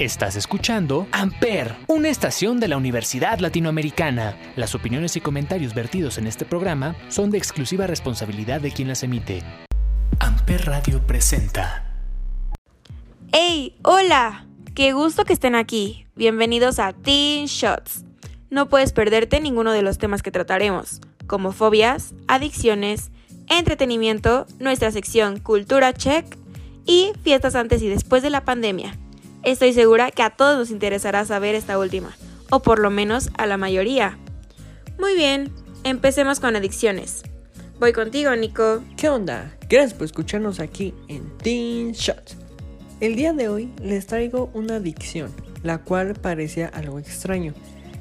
Estás escuchando Amper, una estación de la Universidad Latinoamericana. Las opiniones y comentarios vertidos en este programa son de exclusiva responsabilidad de quien las emite. Amper Radio presenta. ¡Hey! ¡Hola! ¡Qué gusto que estén aquí! Bienvenidos a Teen Shots. No puedes perderte ninguno de los temas que trataremos, como fobias, adicciones, entretenimiento, nuestra sección Cultura Check y fiestas antes y después de la pandemia. Estoy segura que a todos nos interesará saber esta última, o por lo menos a la mayoría. Muy bien, empecemos con adicciones. Voy contigo, Nico. ¿Qué onda? Gracias por escucharnos aquí en Teen Shots. El día de hoy les traigo una adicción, la cual parecía algo extraño.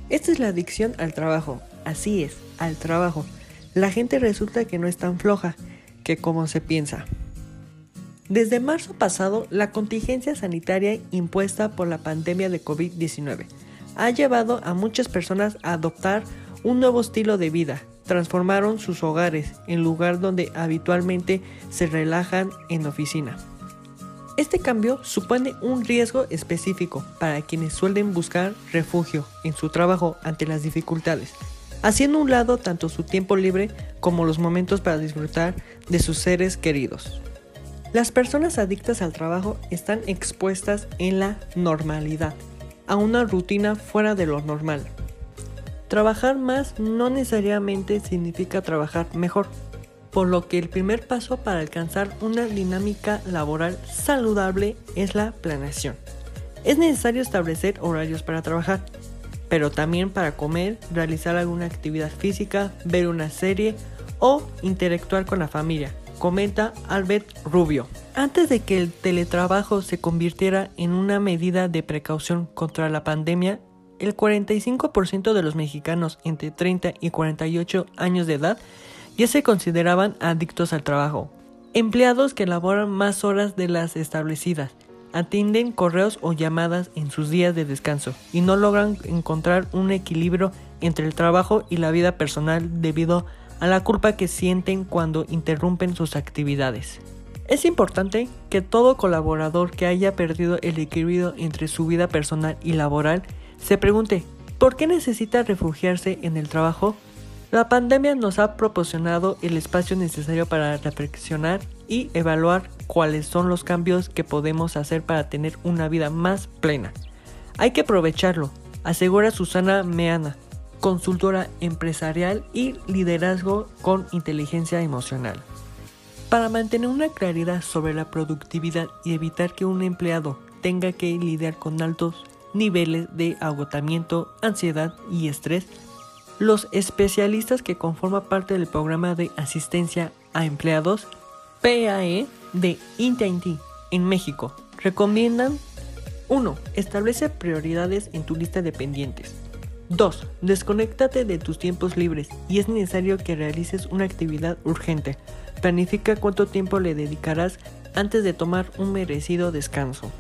Esta es la adicción al trabajo, así es, al trabajo. La gente resulta que no es tan floja que como se piensa. Desde marzo pasado, la contingencia sanitaria impuesta por la pandemia de COVID-19 ha llevado a muchas personas a adoptar un nuevo estilo de vida. Transformaron sus hogares en lugar donde habitualmente se relajan en oficina. Este cambio supone un riesgo específico para quienes suelen buscar refugio en su trabajo ante las dificultades, haciendo un lado tanto su tiempo libre como los momentos para disfrutar de sus seres queridos. Las personas adictas al trabajo están expuestas en la normalidad, a una rutina fuera de lo normal. Trabajar más no necesariamente significa trabajar mejor, por lo que el primer paso para alcanzar una dinámica laboral saludable es la planeación. Es necesario establecer horarios para trabajar, pero también para comer, realizar alguna actividad física, ver una serie o interactuar con la familia, comenta Albert Rubio. Antes de que el teletrabajo se convirtiera en una medida de precaución contra la pandemia, el 45% de los mexicanos entre 30 y 48 años de edad ya se consideraban adictos al trabajo. Empleados que laboran más horas de las establecidas, atienden correos o llamadas en sus días de descanso y no logran encontrar un equilibrio entre el trabajo y la vida personal debido a a la culpa que sienten cuando interrumpen sus actividades. Es importante que todo colaborador que haya perdido el equilibrio entre su vida personal y laboral se pregunte, ¿por qué necesita refugiarse en el trabajo? La pandemia nos ha proporcionado el espacio necesario para reflexionar y evaluar cuáles son los cambios que podemos hacer para tener una vida más plena. Hay que aprovecharlo, asegura Susana Meana, consultora empresarial y liderazgo con inteligencia emocional. Para mantener una claridad sobre la productividad y evitar que un empleado tenga que lidiar con altos niveles de agotamiento, ansiedad y estrés, los especialistas que conforman parte del programa de asistencia a empleados PAE de AT&T en México recomiendan 1. Establece prioridades en tu lista de pendientes. 2. Desconéctate de tus tiempos libres y es necesario que realices una actividad urgente. Planifica cuánto tiempo le dedicarás antes de tomar un merecido descanso.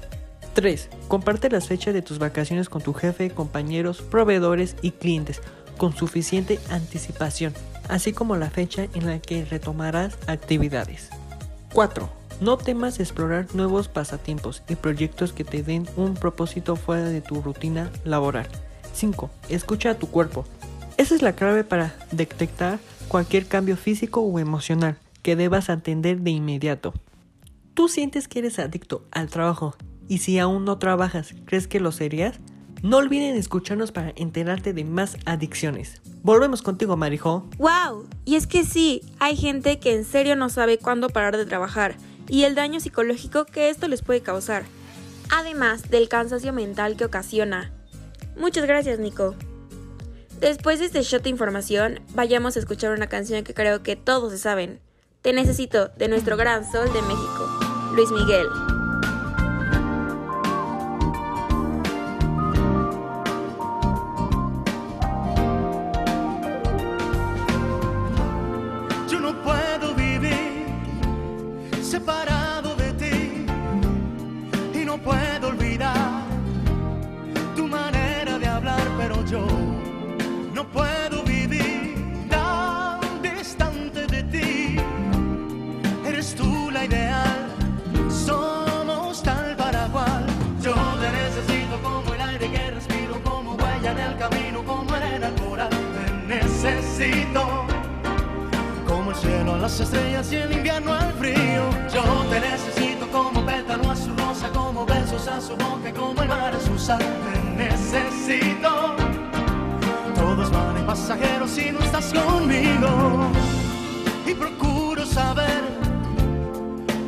3. Comparte las fechas de tus vacaciones con tu jefe, compañeros, proveedores y clientes con suficiente anticipación, así como la fecha en la que retomarás actividades. 4. No temas explorar nuevos pasatiempos y proyectos que te den un propósito fuera de tu rutina laboral. 5. Escucha a tu cuerpo. Esa es la clave para detectar cualquier cambio físico o emocional que debas atender de inmediato. ¿Tú sientes que eres adicto al trabajo y si aún no trabajas, crees que lo serías? No olviden escucharnos para enterarte de más adicciones. Volvemos contigo, Marijo. ¡Wow! Y es que sí, hay gente que en serio no sabe cuándo parar de trabajar y el daño psicológico que esto les puede causar, además del cansancio mental que ocasiona. Muchas gracias, Nico. Después de este shot de información, vayamos a escuchar una canción que creo que todos se saben. Te necesito, de nuestro gran sol de México, Luis Miguel. El mar a su sal. Te necesito. Todos van en pasajeros si no estás conmigo. Y procuro saber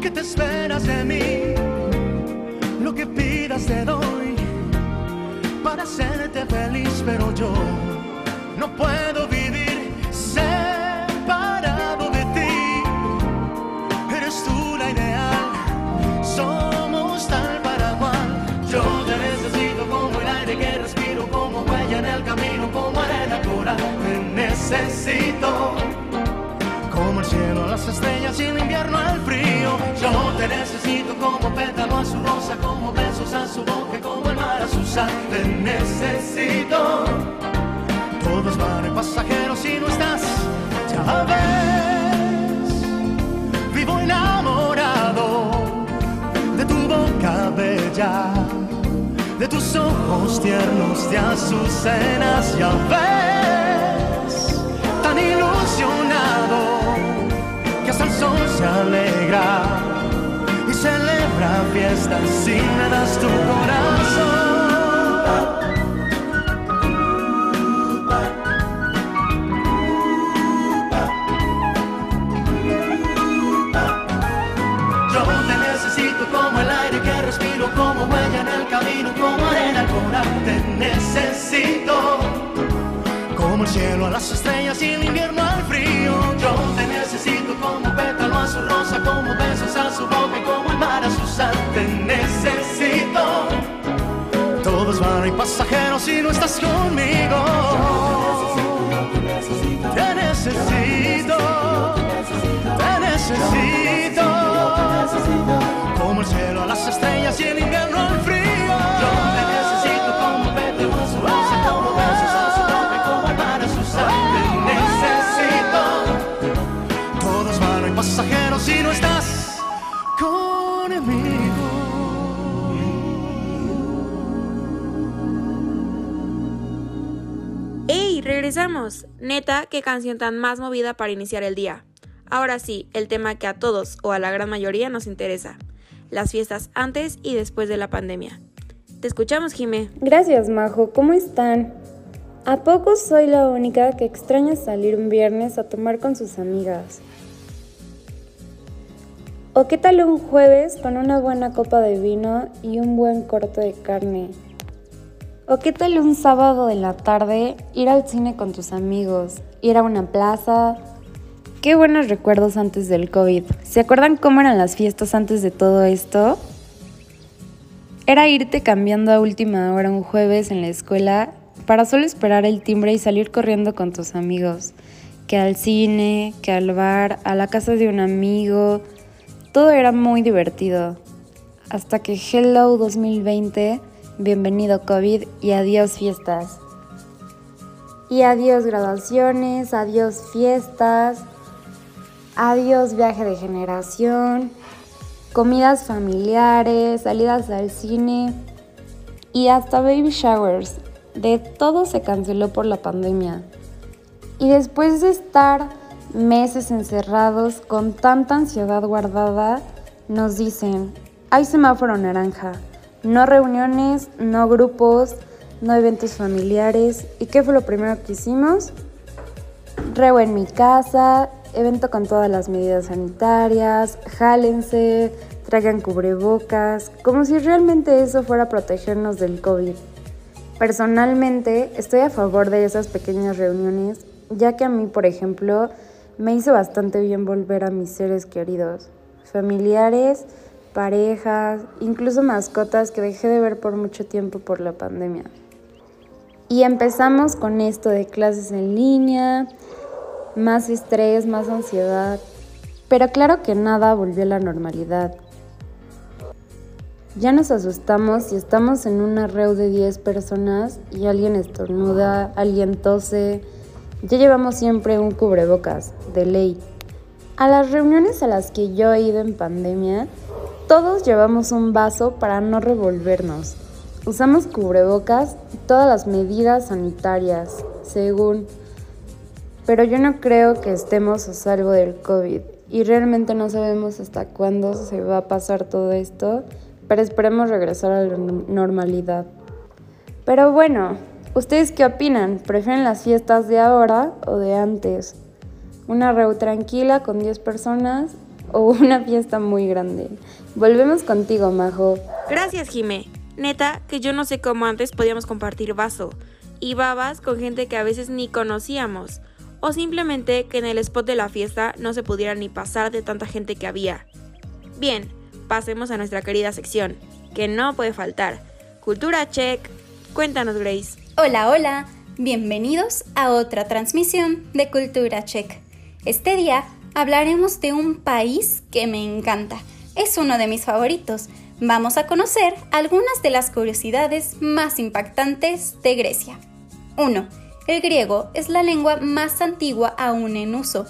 qué te esperas de mí. Lo que pidas te doy para hacerte feliz, pero yo no puedo Como el cielo, las estrellas y el invierno al frío. Yo te necesito como pétalo a su rosa, como besos a su boca, como el mar a su sal. Te necesito. Todos van pasajeros si no estás, ya ves. Vivo enamorado de tu boca bella, de tus ojos tiernos de azucenas, ya ves. Ilusionado que hasta el sol se alegra y celebra fiestas si me das tu corazón. Yo te necesito como el aire que respiro, como huella en el camino, como arena al coral. Te necesito como el cielo a las estrellas y el invierno al frío. Yo te necesito como pétalo a su rosa, como besos a su boca y como el mar a su sal. Te necesito. Todos van y pasajeros si no estás conmigo. Te necesito. Te necesito. Como el cielo a las estrellas y el invierno al frío. Neta, qué canción tan más movida para iniciar el día. Ahora sí, el tema que a todos o a la gran mayoría nos interesa. Las fiestas antes y después de la pandemia. Te escuchamos, Jime. Gracias, Majo. ¿Cómo están? ¿A poco soy la única que extraña salir un viernes a tomar con sus amigas? ¿O qué tal un jueves con una buena copa de vino y un buen corte de carne? ¿O qué tal un sábado de la tarde ir al cine con tus amigos, ir a una plaza? Qué buenos recuerdos antes del COVID. ¿Se acuerdan cómo eran las fiestas antes de todo esto? Era irte cambiando a última hora un jueves en la escuela para solo esperar el timbre y salir corriendo con tus amigos. Que al cine, que al bar, a la casa de un amigo. Todo era muy divertido. Hasta que Hello 2020, bienvenido COVID y adiós fiestas. Y adiós graduaciones, adiós fiestas, adiós viaje de generación, comidas familiares, salidas al cine y hasta baby showers. De todo se canceló por la pandemia. Y después de estar meses encerrados con tanta ansiedad guardada, nos dicen, hay semáforo naranja, no reuniones, no grupos, no eventos familiares. ¿Y qué fue lo primero que hicimos? Reo en mi casa, evento con todas las medidas sanitarias, jálense, traigan cubrebocas, como si realmente eso fuera protegernos del COVID. Personalmente estoy a favor de esas pequeñas reuniones, ya que a mí, por ejemplo, me hizo bastante bien volver a mis seres queridos, familiares, parejas, incluso mascotas que dejé de ver por mucho tiempo por la pandemia. Y empezamos con esto de clases en línea, más estrés, más ansiedad, pero claro que nada volvió a la normalidad. Ya nos asustamos si estamos en una reu de 10 personas y alguien estornuda, alguien tose. Ya llevamos siempre un cubrebocas, de ley. A las reuniones a las que yo he ido en pandemia, todos llevamos un vaso para no revolvernos. Usamos cubrebocas y todas las medidas sanitarias, según. Pero yo no creo que estemos a salvo del COVID y realmente no sabemos hasta cuándo se va a pasar todo esto, pero esperemos regresar a la normalidad. Pero bueno, ¿ustedes qué opinan? ¿Prefieren las fiestas de ahora o de antes? ¿Una reu tranquila con 10 personas o una fiesta muy grande? Volvemos contigo, Majo. Gracias, Jime. Neta, que yo no sé cómo antes podíamos compartir vaso y babas con gente que a veces ni conocíamos, o simplemente que en el spot de la fiesta no se pudiera ni pasar de tanta gente que había. Bien, pasemos a nuestra querida sección, que no puede faltar. Cultura Check. Cuéntanos, Grace. Hola, hola. Bienvenidos a otra transmisión de Cultura Check. Este día hablaremos de un país que me encanta. Es uno de mis favoritos vamos a conocer algunas de las curiosidades más impactantes de Grecia. 1. El griego es la lengua más antigua aún en uso.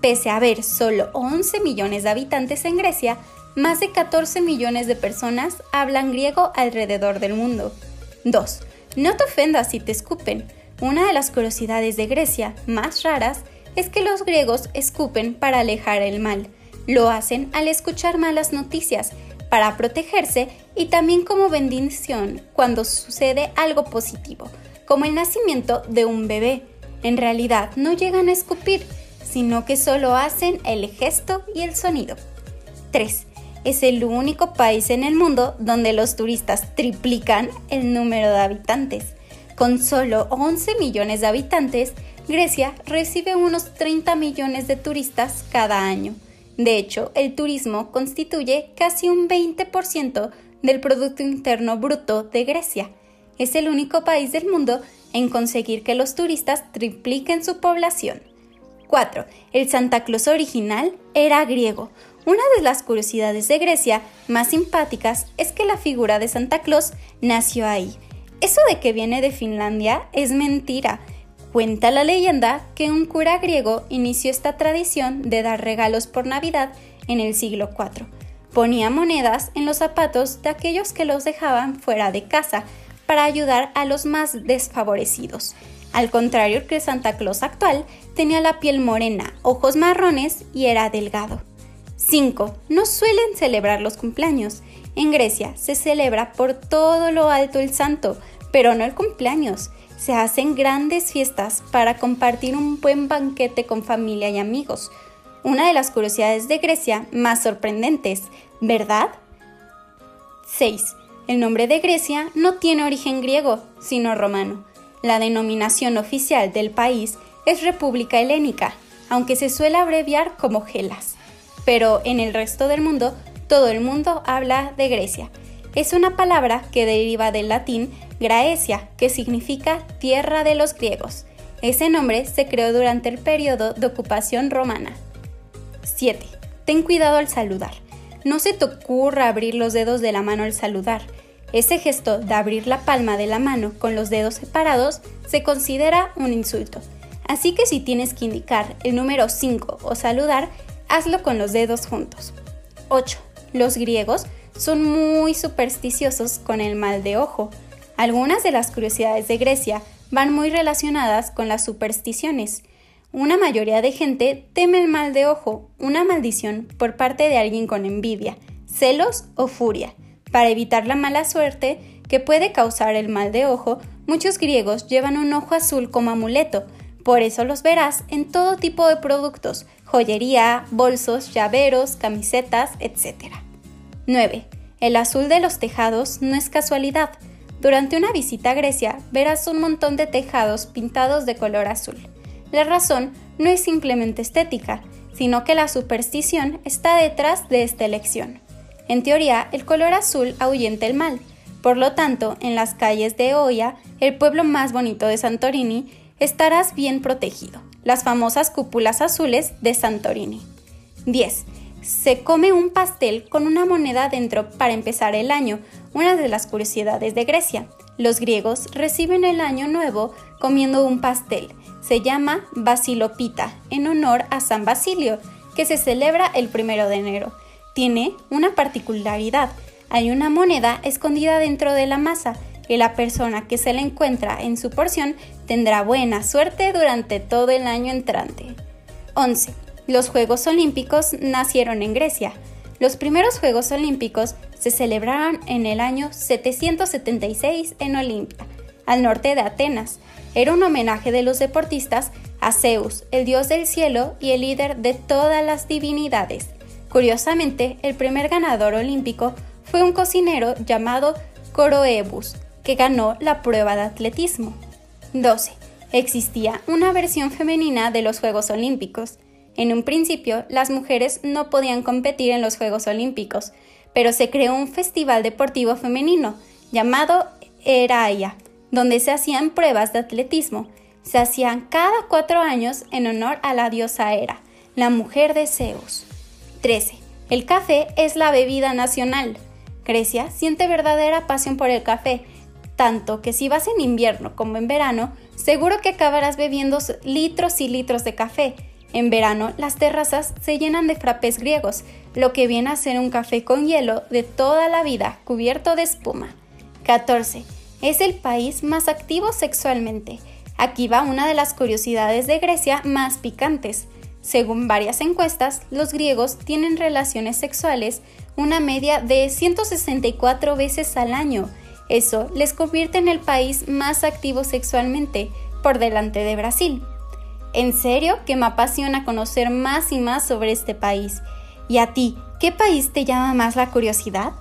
Pese a haber solo 11 millones de habitantes en Grecia, más de 14 millones de personas hablan griego alrededor del mundo. 2. No te ofendas si te escupen. Una de las curiosidades de Grecia más raras es que los griegos escupen para alejar el mal. Lo hacen al escuchar malas noticias para protegerse y también como bendición cuando sucede algo positivo, como el nacimiento de un bebé. En realidad no llegan a escupir, sino que solo hacen el gesto y el sonido. 3. Es el único país en el mundo donde los turistas triplican el número de habitantes. Con solo 11 millones de habitantes, Grecia recibe unos 30 millones de turistas cada año. De hecho, el turismo constituye casi un 20% del Producto Interno Bruto de Grecia. Es el único país del mundo en conseguir que los turistas tripliquen su población. 4. El Santa Claus original era griego. Una de las curiosidades de Grecia más simpáticas es que la figura de Santa Claus nació ahí. Eso de que viene de Finlandia es mentira. Cuenta la leyenda que un cura griego inició esta tradición de dar regalos por Navidad en el siglo IV. Ponía monedas en los zapatos de aquellos que los dejaban fuera de casa para ayudar a los más desfavorecidos. Al contrario que Santa Claus actual, tenía la piel morena, ojos marrones y era delgado. 5. No suelen celebrar los cumpleaños. En Grecia se celebra por todo lo alto el santo, pero no el cumpleaños se hacen grandes fiestas para compartir un buen banquete con familia y amigos. Una de las curiosidades de Grecia más sorprendentes, ¿verdad? 6. El nombre de Grecia no tiene origen griego, sino romano. La denominación oficial del país es República Helénica, aunque se suele abreviar como Gelas. Pero en el resto del mundo, todo el mundo habla de Grecia. Es una palabra que deriva del latín Graecia, que significa tierra de los griegos. Ese nombre se creó durante el periodo de ocupación romana. 7. Ten cuidado al saludar. No se te ocurra abrir los dedos de la mano al saludar. Ese gesto de abrir la palma de la mano con los dedos separados se considera un insulto. Así que si tienes que indicar el número 5 o saludar, hazlo con los dedos juntos. 8. Los griegos son muy supersticiosos con el mal de ojo. Algunas de las curiosidades de Grecia van muy relacionadas con las supersticiones. Una mayoría de gente teme el mal de ojo, una maldición por parte de alguien con envidia, celos o furia. Para evitar la mala suerte que puede causar el mal de ojo, muchos griegos llevan un ojo azul como amuleto, por eso los verás en todo tipo de productos, joyería, bolsos, llaveros, camisetas, etc. 9. El azul de los tejados no es casualidad, durante una visita a Grecia verás un montón de tejados pintados de color azul. La razón no es simplemente estética, sino que la superstición está detrás de esta elección. En teoría, el color azul ahuyenta el mal. Por lo tanto, en las calles de Oia, el pueblo más bonito de Santorini, estarás bien protegido. Las famosas cúpulas azules de Santorini. 10 se come un pastel con una moneda dentro para empezar el año, una de las curiosidades de Grecia. Los griegos reciben el año nuevo comiendo un pastel. Se llama Basilopita, en honor a San Basilio, que se celebra el primero de enero. Tiene una particularidad. Hay una moneda escondida dentro de la masa y la persona que se la encuentra en su porción tendrá buena suerte durante todo el año entrante. 11. Los Juegos Olímpicos nacieron en Grecia. Los primeros Juegos Olímpicos se celebraron en el año 776 en Olimpia, al norte de Atenas. Era un homenaje de los deportistas a Zeus, el dios del cielo y el líder de todas las divinidades. Curiosamente, el primer ganador olímpico fue un cocinero llamado Coroebus, que ganó la prueba de atletismo. 12. Existía una versión femenina de los Juegos Olímpicos. En un principio, las mujeres no podían competir en los Juegos Olímpicos, pero se creó un festival deportivo femenino llamado Eraia, donde se hacían pruebas de atletismo. Se hacían cada cuatro años en honor a la diosa Hera, la mujer de Zeus. 13. El café es la bebida nacional. Grecia siente verdadera pasión por el café, tanto que si vas en invierno como en verano, seguro que acabarás bebiendo litros y litros de café. En verano, las terrazas se llenan de frappés griegos, lo que viene a ser un café con hielo de toda la vida, cubierto de espuma. 14. Es el país más activo sexualmente. Aquí va una de las curiosidades de Grecia más picantes. Según varias encuestas, los griegos tienen relaciones sexuales una media de 164 veces al año. Eso les convierte en el país más activo sexualmente, por delante de Brasil. En serio que me apasiona conocer más y más sobre este país. ¿Y a ti, qué país te llama más la curiosidad?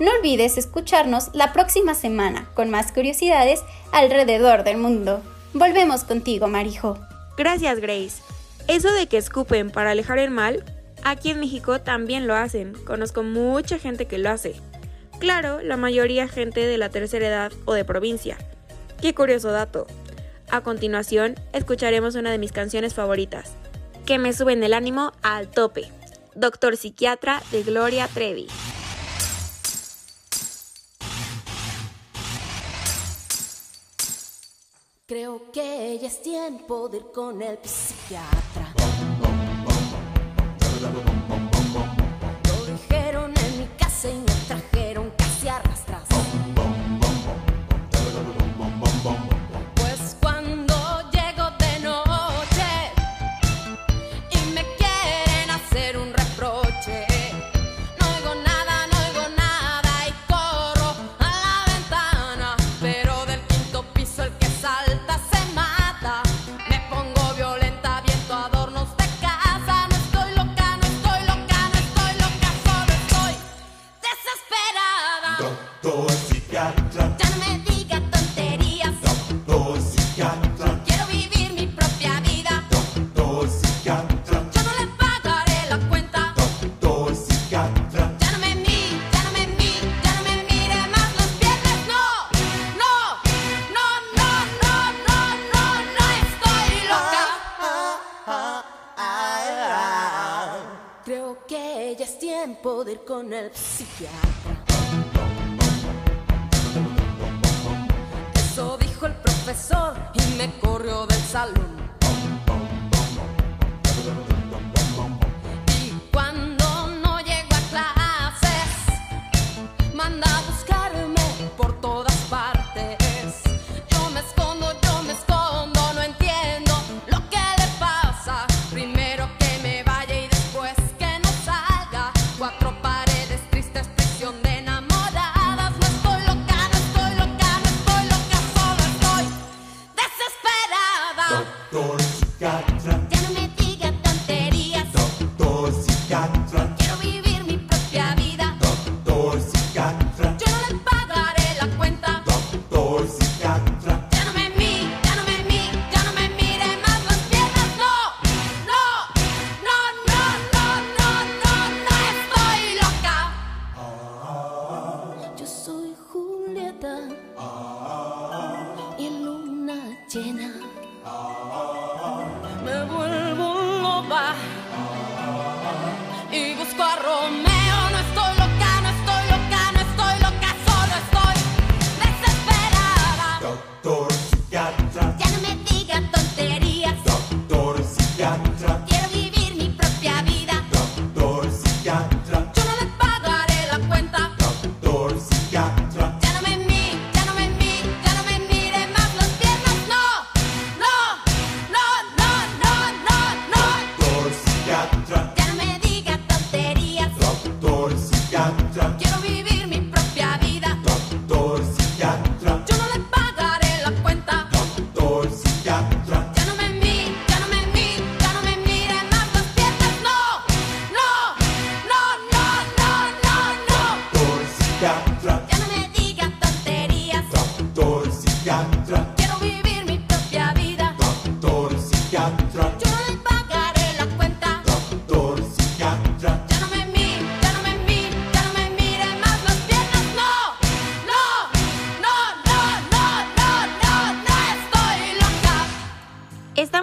No olvides escucharnos la próxima semana con más curiosidades alrededor del mundo. Volvemos contigo, Marijo. Gracias, Grace. Eso de que escupen para alejar el mal, aquí en México también lo hacen. Conozco mucha gente que lo hace. Claro, la mayoría gente de la tercera edad o de provincia. Qué curioso dato. A continuación, escucharemos una de mis canciones favoritas, que me suben el ánimo al tope. Doctor Psiquiatra de Gloria Trevi. Creo que ya es tiempo de ir con el psiquiatra.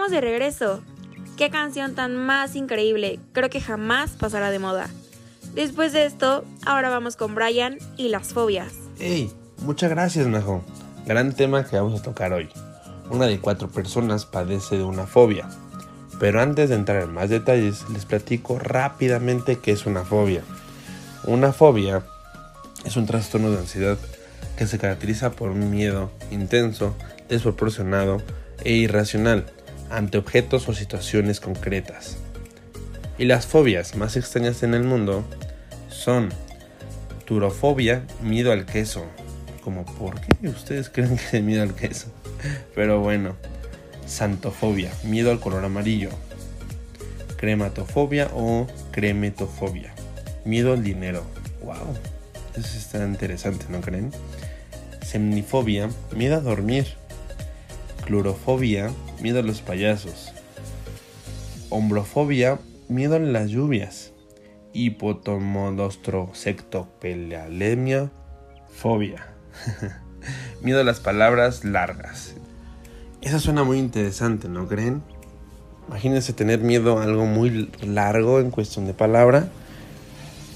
De regreso. Qué canción tan más increíble, creo que jamás pasará de moda. Después de esto, ahora vamos con Brian y las fobias. ¡Ey! Muchas gracias, Majo. Gran tema que vamos a tocar hoy. Una de cuatro personas padece de una fobia. Pero antes de entrar en más detalles, les platico rápidamente qué es una fobia. Una fobia es un trastorno de ansiedad que se caracteriza por un miedo intenso, desproporcionado e irracional ante objetos o situaciones concretas. Y las fobias más extrañas en el mundo son turofobia, miedo al queso. Como, ¿por qué ustedes creen que es miedo al queso? Pero bueno, santofobia, miedo al color amarillo. Crematofobia o cremetofobia, miedo al dinero. Wow, eso está interesante, ¿no creen? Semnifobia, miedo a dormir. Clorofobia, miedo a los payasos. Hombrofobia, miedo a las lluvias. Hipotomodostrosectopelealemia, fobia. miedo a las palabras largas. Esa suena muy interesante, ¿no creen? Imagínense tener miedo a algo muy largo en cuestión de palabra.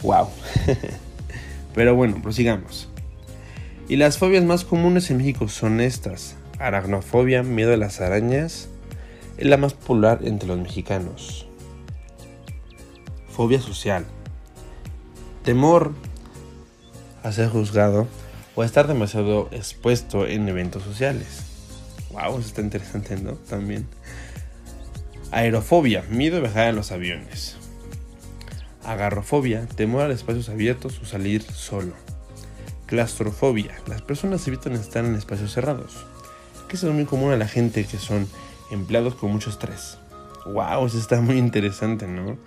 Wow. Pero bueno, prosigamos. Y las fobias más comunes en México son estas. Aracnofobia, miedo a las arañas, es la más popular entre los mexicanos. Fobia social. Temor a ser juzgado o a estar demasiado expuesto en eventos sociales. Wow, eso está interesante, ¿no? También. Aerofobia, miedo a viajar en los aviones. Agarrofobia, temor a espacios abiertos o salir solo. Claustrofobia, las personas evitan estar en espacios cerrados. Que es muy común a la gente que son empleados con mucho estrés. Wow, eso está muy interesante, ¿no?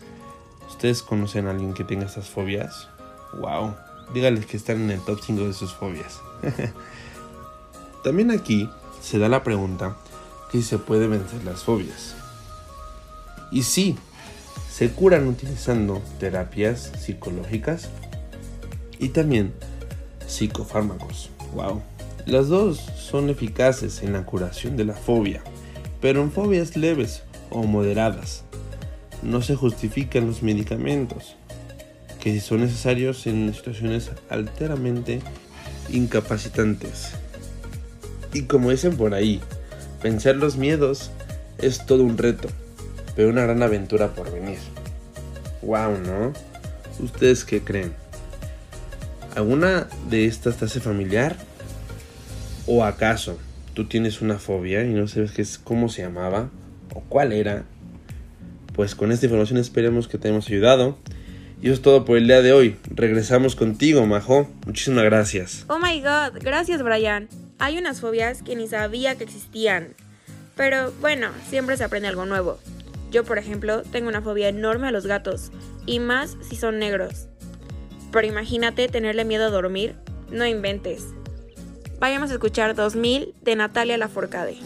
¿Ustedes conocen a alguien que tenga estas fobias? Wow, dígales que están en el top 5 de sus fobias. También aquí se da la pregunta que se puede vencer las fobias. Y sí, se curan utilizando terapias psicológicas y también psicofármacos. Wow. Las dos son eficaces en la curación de la fobia, pero en fobias leves o moderadas. No se justifican los medicamentos, que si son necesarios en situaciones alteramente incapacitantes. Y como dicen por ahí, vencer los miedos es todo un reto, pero una gran aventura por venir. Wow, ¿no? ¿Ustedes qué creen? ¿Alguna de estas te hace familiar? ¿O acaso tú tienes una fobia y no sabes qué es, cómo se llamaba o cuál era? Pues con esta información esperemos que te hemos ayudado. Y eso es todo por el día de hoy. Regresamos contigo, Majo. Muchísimas gracias. Oh my god, gracias Brian. Hay unas fobias que ni sabía que existían. Pero bueno, siempre se aprende algo nuevo. Yo, por ejemplo, tengo una fobia enorme a los gatos, y más si son negros. Pero imagínate tenerle miedo a dormir, no inventes. Vayamos a escuchar 2000 de Natalia Laforcade.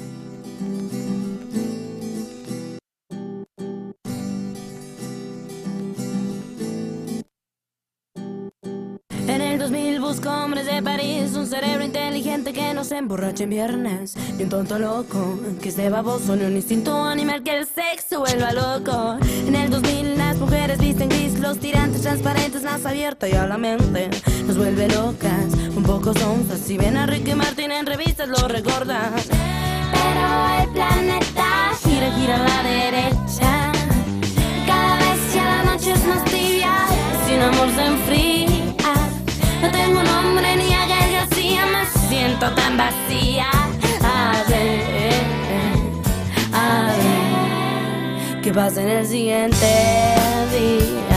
En el 2000 busco hombres de París, un cerebro inteligente que no se emborrache en viernes, ni un tonto loco que esté baboso, ni un instinto animal que el sexo vuelva loco. En el 2000 las mujeres visten gris, los tirantes transparentes, más abierta y a la mente nos vuelve locas, un poco. Si ven a Ricky Martin en revistas lo recordan. Pero el planeta gira, gira a la derecha. Cada vez ya la noche es más tibia, sin amor se enfría. No tengo nombre ni a Gael García, me siento tan vacía. A ver, a ver, ¿qué pasa en el siguiente día?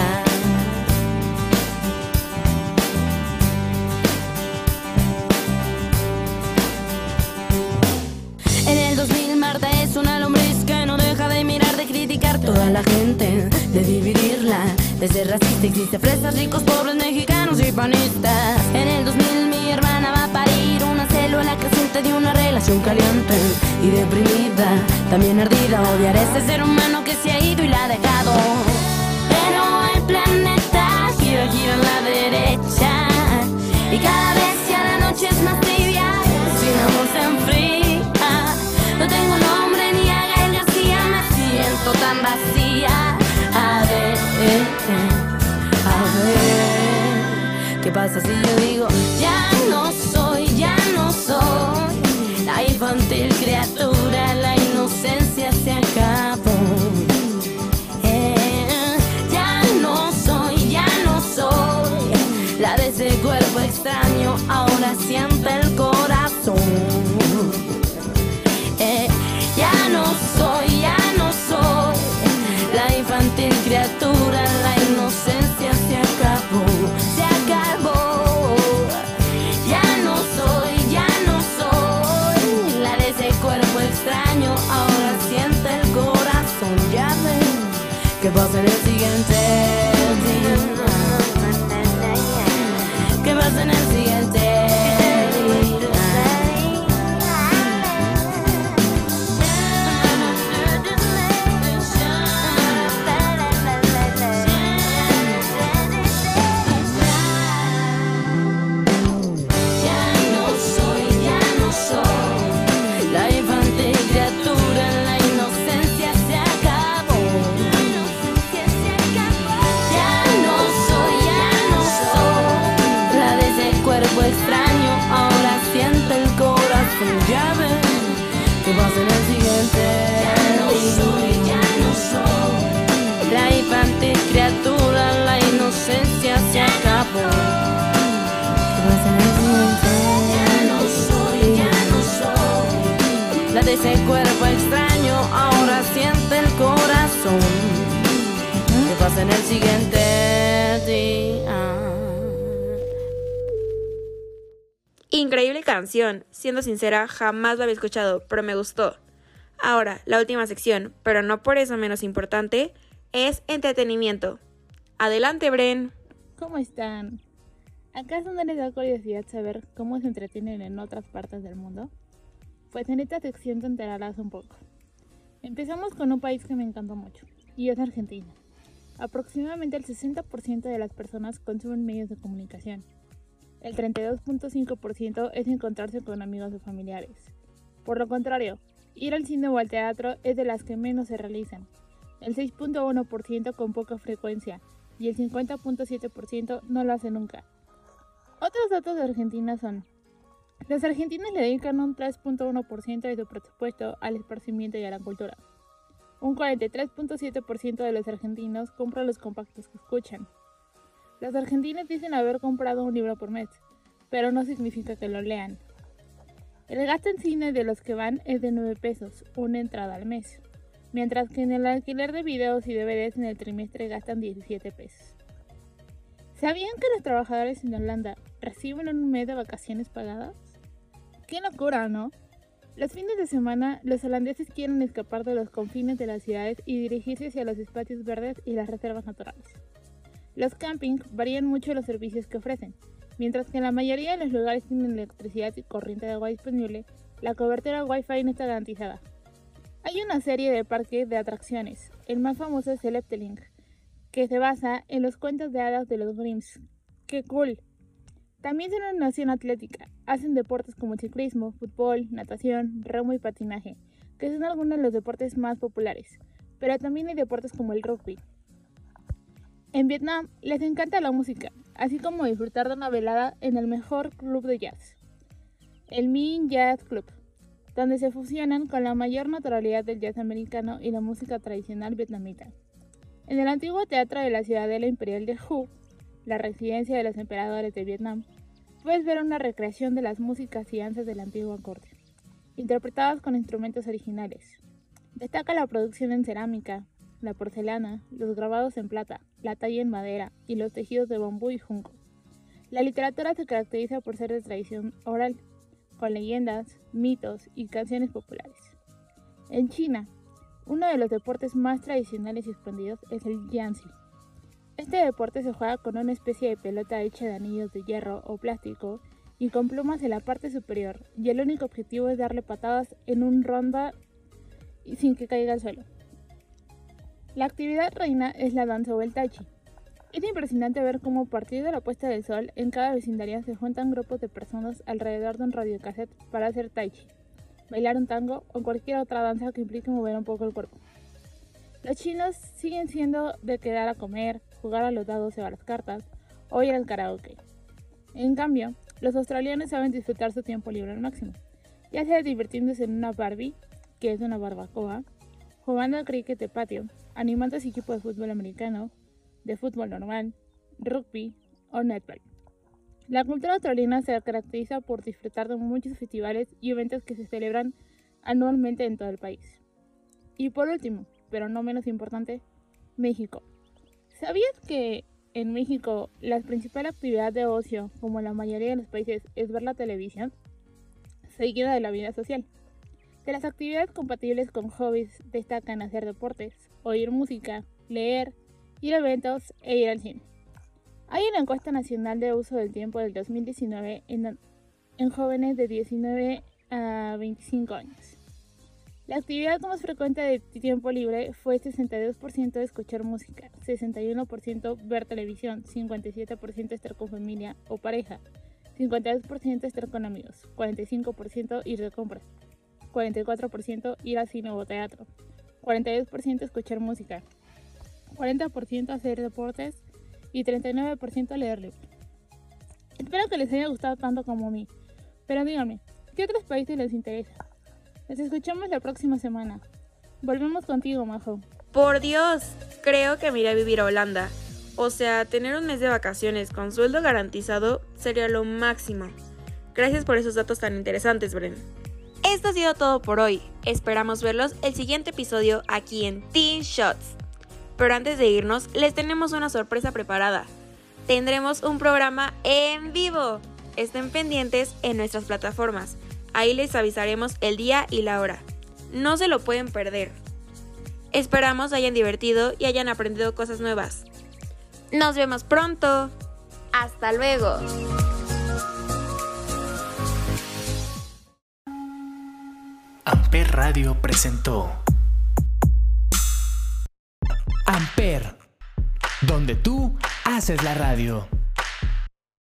Toda la gente, de dividirla, de ser racista. Existe fresas, ricos, pobres, mexicanos y panistas. En el 2000 mi hermana va a parir una célula creciente de una relación caliente y deprimida, también ardida. Odiar a ese ser humano que se ha ido y la ha dejado. Pero el planeta gira, gira a la derecha y cada vez ya la noche es más tan vacía. A ver, eh, eh, a ver, ¿qué pasa si yo digo ya? la inocencia se acabó, se acabó. Ya no soy, ya no soy la de ese cuerpo extraño. Ahora siente el corazón, ya ven que pasa en el siguiente. Siguiente día? Increíble canción. Siendo sincera, jamás la había escuchado, pero me gustó. Ahora, la última sección, pero no por eso menos importante, es entretenimiento. Adelante, Bren. ¿Cómo están? ¿Acaso no les da curiosidad saber cómo se entretienen en otras partes del mundo? Pues en esta sección te enterarás un poco. Empezamos con un país que me encantó mucho, y es Argentina. Aproximadamente el 60% de las personas consumen medios de comunicación. El 32.5% es encontrarse con amigos o familiares. Por lo contrario, ir al cine o al teatro es de las que menos se realizan. El 6.1% con poca frecuencia y el 50.7% no lo hace nunca. Otros datos de Argentina son, los argentinos le dedican un 3.1% de su presupuesto al esparcimiento y a la cultura. Un 43.7% de los argentinos compra los compactos que escuchan. Los argentinos dicen haber comprado un libro por mes, pero no significa que lo lean. El gasto en cine de los que van es de 9 pesos, una entrada al mes, mientras que en el alquiler de videos y DVDs en el trimestre gastan 17 pesos. ¿Sabían que los trabajadores en Holanda reciben un mes de vacaciones pagadas? ¡Qué locura, ¿no? Los fines de semana, los holandeses quieren escapar de los confines de las ciudades y dirigirse hacia los espacios verdes y las reservas naturales. Los campings varían mucho los servicios que ofrecen. Mientras que en la mayoría de los lugares tienen electricidad y corriente de agua disponible, la cobertura Wi-Fi no está garantizada. Hay una serie de parques de atracciones. El más famoso es el Efteling, que se basa en los cuentos de hadas de los Grimms. ¡Qué cool! También son una nación atlética. Hacen deportes como ciclismo, fútbol, natación, remo y patinaje, que son algunos de los deportes más populares. Pero también hay deportes como el rugby. En Vietnam les encanta la música, así como disfrutar de una velada en el mejor club de jazz, el Minh Jazz Club, donde se fusionan con la mayor naturalidad del jazz americano y la música tradicional vietnamita. En el antiguo teatro de la Ciudadela Imperial de Hu, la residencia de los emperadores de Vietnam, puedes ver una recreación de las músicas y danzas de la antigua corte, interpretadas con instrumentos originales. Destaca la producción en cerámica, la porcelana, los grabados en plata, la talla en madera y los tejidos de bambú y junco. La literatura se caracteriza por ser de tradición oral, con leyendas, mitos y canciones populares. En China, uno de los deportes más tradicionales y expandidos es el Yanxi. Este deporte se juega con una especie de pelota hecha de anillos de hierro o plástico y con plumas en la parte superior, y el único objetivo es darle patadas en un ronda sin que caiga al suelo. La actividad reina es la danza o el tai chi. Es impresionante ver cómo a partir de la puesta del sol en cada vecindario se juntan grupos de personas alrededor de un radiocassette para hacer tai chi, bailar un tango o cualquier otra danza que implique mover un poco el cuerpo. Los chinos siguen siendo de quedar a comer, jugar a los dados o a las cartas o ir al karaoke. En cambio, los australianos saben disfrutar su tiempo libre al máximo, ya sea divirtiéndose en una Barbie, que es una barbacoa, jugando al cricket de patio, animando a su equipo de fútbol americano, de fútbol normal, rugby o netball. La cultura australiana se caracteriza por disfrutar de muchos festivales y eventos que se celebran anualmente en todo el país. Y por último, pero no menos importante, México. ¿Sabías que en México la principal actividad de ocio, como la mayoría de los países, es ver la televisión? Seguida de la vida social. De las actividades compatibles con hobbies destacan hacer deportes, oír música, leer, ir a eventos e ir al cine. Hay una encuesta nacional de uso del tiempo del 2019 en, en jóvenes de 19 a 25 años. La actividad más frecuente de tiempo libre fue 62% escuchar música, 61% ver televisión, 57% estar con familia o pareja, 52% estar con amigos, 45% ir de compras, 44% ir al cine o teatro, 42% escuchar música, 40% hacer deportes y 39% leer libros. Espero que les haya gustado tanto como a mí, pero díganme, ¿qué otros países les interesa? Les escuchamos la próxima semana. Volvemos contigo, Majo. Por Dios, creo que me iré a vivir a Holanda. O sea, tener un mes de vacaciones con sueldo garantizado sería lo máximo. Gracias por esos datos tan interesantes, Bren. Esto ha sido todo por hoy. Esperamos verlos el siguiente episodio aquí en Teen Shots. Pero antes de irnos, les tenemos una sorpresa preparada. Tendremos un programa en vivo. Estén pendientes en nuestras plataformas. Ahí les avisaremos el día y la hora. No se lo pueden perder. Esperamos hayan divertido y hayan aprendido cosas nuevas. Nos vemos pronto. Hasta luego. Amper Radio presentó Amper, donde tú haces la radio.